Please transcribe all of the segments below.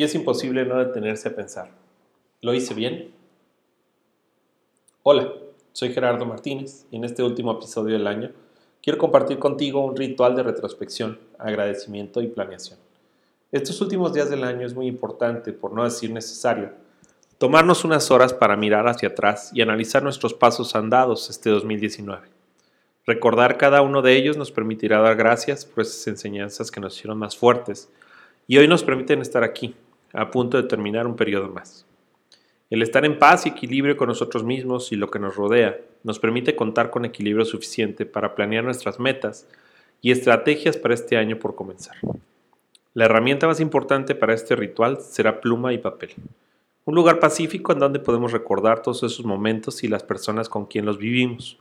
y es imposible no detenerse a pensar. ¿Lo hice bien? Hola, soy Gerardo Martínez y en este último episodio del año quiero compartir contigo un ritual de retrospección, agradecimiento y planeación. Estos últimos días del año es muy importante, por no decir necesario, tomarnos unas horas para mirar hacia atrás y analizar nuestros pasos andados este 2019. Recordar cada uno de ellos nos permitirá dar gracias por esas enseñanzas que nos hicieron más fuertes y hoy nos permiten estar aquí, a punto de terminar un periodo más. El estar en paz y equilibrio con nosotros mismos y lo que nos rodea nos permite contar con equilibrio suficiente para planear nuestras metas y estrategias para este año por comenzar. La herramienta más importante para este ritual será pluma y papel. Un lugar pacífico en donde podemos recordar todos esos momentos y las personas con quien los vivimos.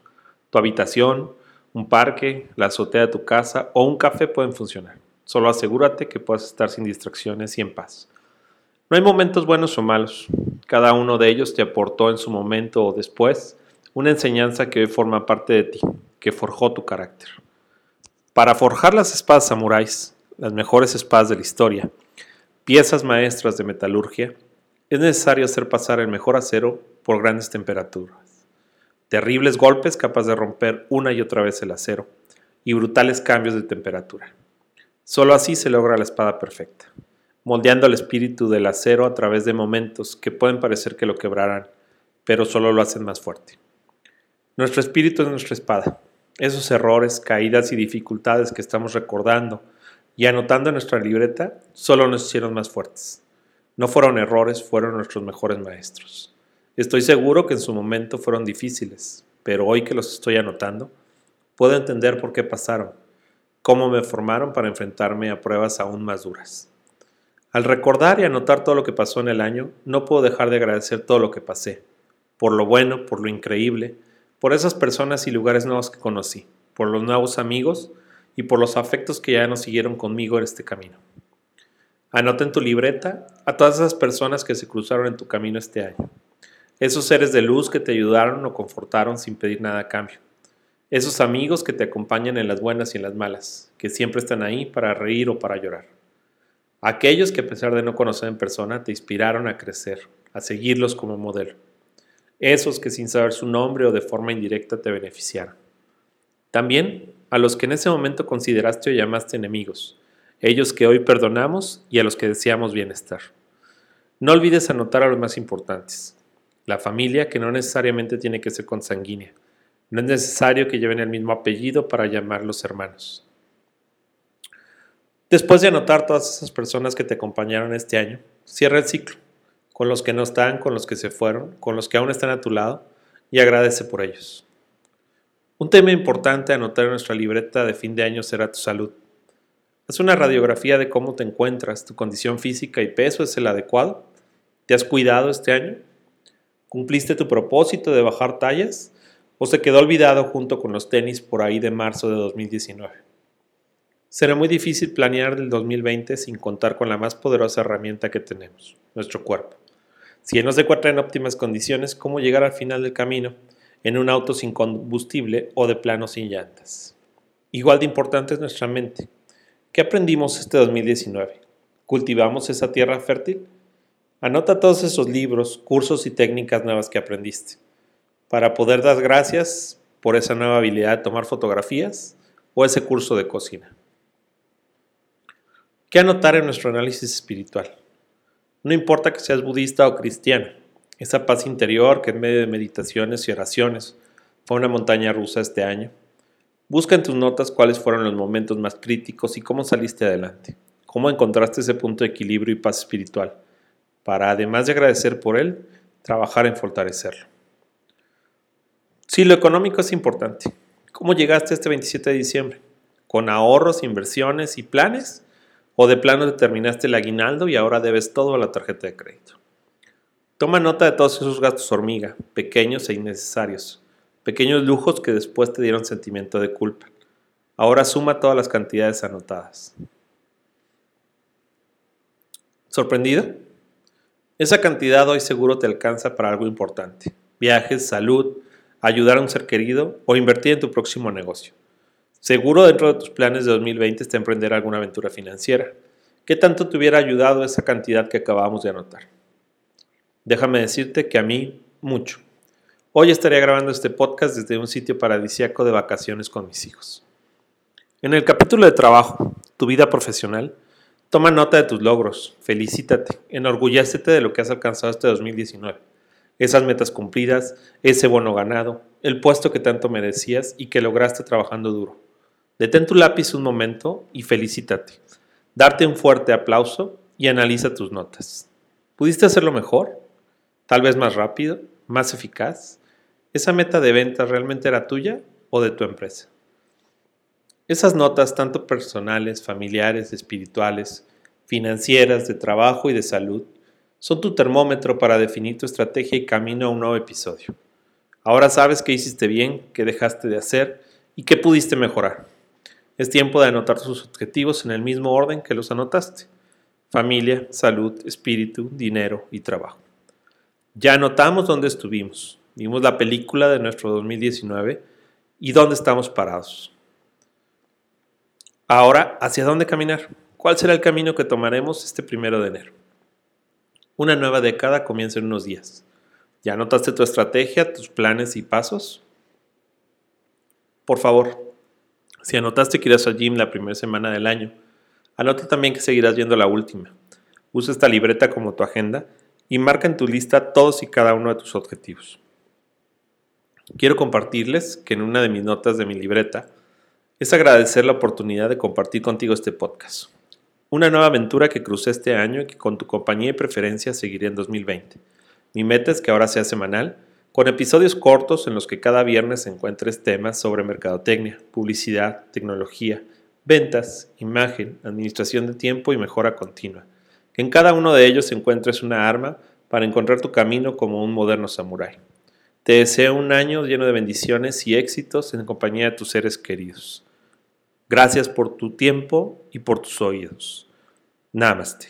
Tu habitación, un parque, la azotea de tu casa o un café pueden funcionar. Solo asegúrate que puedas estar sin distracciones y en paz. No hay momentos buenos o malos. Cada uno de ellos te aportó en su momento o después una enseñanza que hoy forma parte de ti, que forjó tu carácter. Para forjar las espadas samuráis, las mejores espadas de la historia, piezas maestras de metalurgia, es necesario hacer pasar el mejor acero por grandes temperaturas. Terribles golpes capaces de romper una y otra vez el acero y brutales cambios de temperatura. Solo así se logra la espada perfecta, moldeando el espíritu del acero a través de momentos que pueden parecer que lo quebrarán, pero solo lo hacen más fuerte. Nuestro espíritu es nuestra espada. Esos errores, caídas y dificultades que estamos recordando y anotando en nuestra libreta solo nos hicieron más fuertes. No fueron errores, fueron nuestros mejores maestros. Estoy seguro que en su momento fueron difíciles, pero hoy que los estoy anotando, puedo entender por qué pasaron, cómo me formaron para enfrentarme a pruebas aún más duras. Al recordar y anotar todo lo que pasó en el año, no puedo dejar de agradecer todo lo que pasé, por lo bueno, por lo increíble, por esas personas y lugares nuevos que conocí, por los nuevos amigos y por los afectos que ya nos siguieron conmigo en este camino. Anota en tu libreta a todas esas personas que se cruzaron en tu camino este año. Esos seres de luz que te ayudaron o confortaron sin pedir nada a cambio. Esos amigos que te acompañan en las buenas y en las malas, que siempre están ahí para reír o para llorar. Aquellos que a pesar de no conocer en persona te inspiraron a crecer, a seguirlos como modelo. Esos que sin saber su nombre o de forma indirecta te beneficiaron. También a los que en ese momento consideraste o llamaste enemigos, ellos que hoy perdonamos y a los que deseamos bienestar. No olvides anotar a los más importantes. La familia, que no necesariamente tiene que ser consanguínea. No es necesario que lleven el mismo apellido para llamarlos hermanos. Después de anotar todas esas personas que te acompañaron este año, cierra el ciclo, con los que no están, con los que se fueron, con los que aún están a tu lado, y agradece por ellos. Un tema importante a anotar en nuestra libreta de fin de año será tu salud. Haz una radiografía de cómo te encuentras, tu condición física y peso es el adecuado. ¿Te has cuidado este año? ¿Cumpliste tu propósito de bajar tallas? ¿O se quedó olvidado junto con los tenis por ahí de marzo de 2019? Será muy difícil planear el 2020 sin contar con la más poderosa herramienta que tenemos, nuestro cuerpo. Si él no se encuentra en óptimas condiciones, ¿cómo llegar al final del camino en un auto sin combustible o de plano sin llantas? Igual de importante es nuestra mente. ¿Qué aprendimos este 2019? ¿Cultivamos esa tierra fértil? Anota todos esos libros, cursos y técnicas nuevas que aprendiste para poder dar gracias por esa nueva habilidad de tomar fotografías o ese curso de cocina. ¿Qué anotar en nuestro análisis espiritual? No importa que seas budista o cristiano, esa paz interior que en medio de meditaciones y oraciones fue una montaña rusa este año, Busca en tus notas cuáles fueron los momentos más críticos y cómo saliste adelante, cómo encontraste ese punto de equilibrio y paz espiritual, para además de agradecer por él, trabajar en fortalecerlo. Sí, lo económico es importante. ¿Cómo llegaste este 27 de diciembre? ¿Con ahorros, inversiones y planes? ¿O de plano determinaste el aguinaldo y ahora debes todo a la tarjeta de crédito? Toma nota de todos esos gastos hormiga, pequeños e innecesarios pequeños lujos que después te dieron sentimiento de culpa. Ahora suma todas las cantidades anotadas. ¿Sorprendido? Esa cantidad hoy seguro te alcanza para algo importante. Viajes, salud, ayudar a un ser querido o invertir en tu próximo negocio. Seguro dentro de tus planes de 2020 está emprender alguna aventura financiera ¿Qué tanto te hubiera ayudado esa cantidad que acabamos de anotar? Déjame decirte que a mí mucho. Hoy estaría grabando este podcast desde un sitio paradisíaco de vacaciones con mis hijos. En el capítulo de trabajo, tu vida profesional, toma nota de tus logros, felicítate, enorgullécete de lo que has alcanzado este 2019, esas metas cumplidas, ese bono ganado, el puesto que tanto merecías y que lograste trabajando duro. Detén tu lápiz un momento y felicítate. Darte un fuerte aplauso y analiza tus notas. ¿Pudiste hacerlo mejor? ¿Tal vez más rápido? ¿Más eficaz? ¿Esa meta de venta realmente era tuya o de tu empresa? Esas notas, tanto personales, familiares, espirituales, financieras, de trabajo y de salud, son tu termómetro para definir tu estrategia y camino a un nuevo episodio. Ahora sabes qué hiciste bien, qué dejaste de hacer y qué pudiste mejorar. Es tiempo de anotar tus objetivos en el mismo orden que los anotaste. Familia, salud, espíritu, dinero y trabajo. Ya anotamos dónde estuvimos. Vimos la película de nuestro 2019 y dónde estamos parados. Ahora, ¿hacia dónde caminar? ¿Cuál será el camino que tomaremos este primero de enero? Una nueva década comienza en unos días. ¿Ya anotaste tu estrategia, tus planes y pasos? Por favor, si anotaste que irás al gym la primera semana del año, anota también que seguirás viendo la última. Usa esta libreta como tu agenda y marca en tu lista todos y cada uno de tus objetivos. Quiero compartirles que en una de mis notas de mi libreta es agradecer la oportunidad de compartir contigo este podcast. Una nueva aventura que crucé este año y que con tu compañía y preferencia seguiré en 2020. Mi meta es que ahora sea semanal con episodios cortos en los que cada viernes encuentres temas sobre mercadotecnia, publicidad, tecnología, ventas, imagen, administración de tiempo y mejora continua. Que en cada uno de ellos encuentres una arma para encontrar tu camino como un moderno samurái. Te deseo un año lleno de bendiciones y éxitos en compañía de tus seres queridos. Gracias por tu tiempo y por tus oídos. Namaste.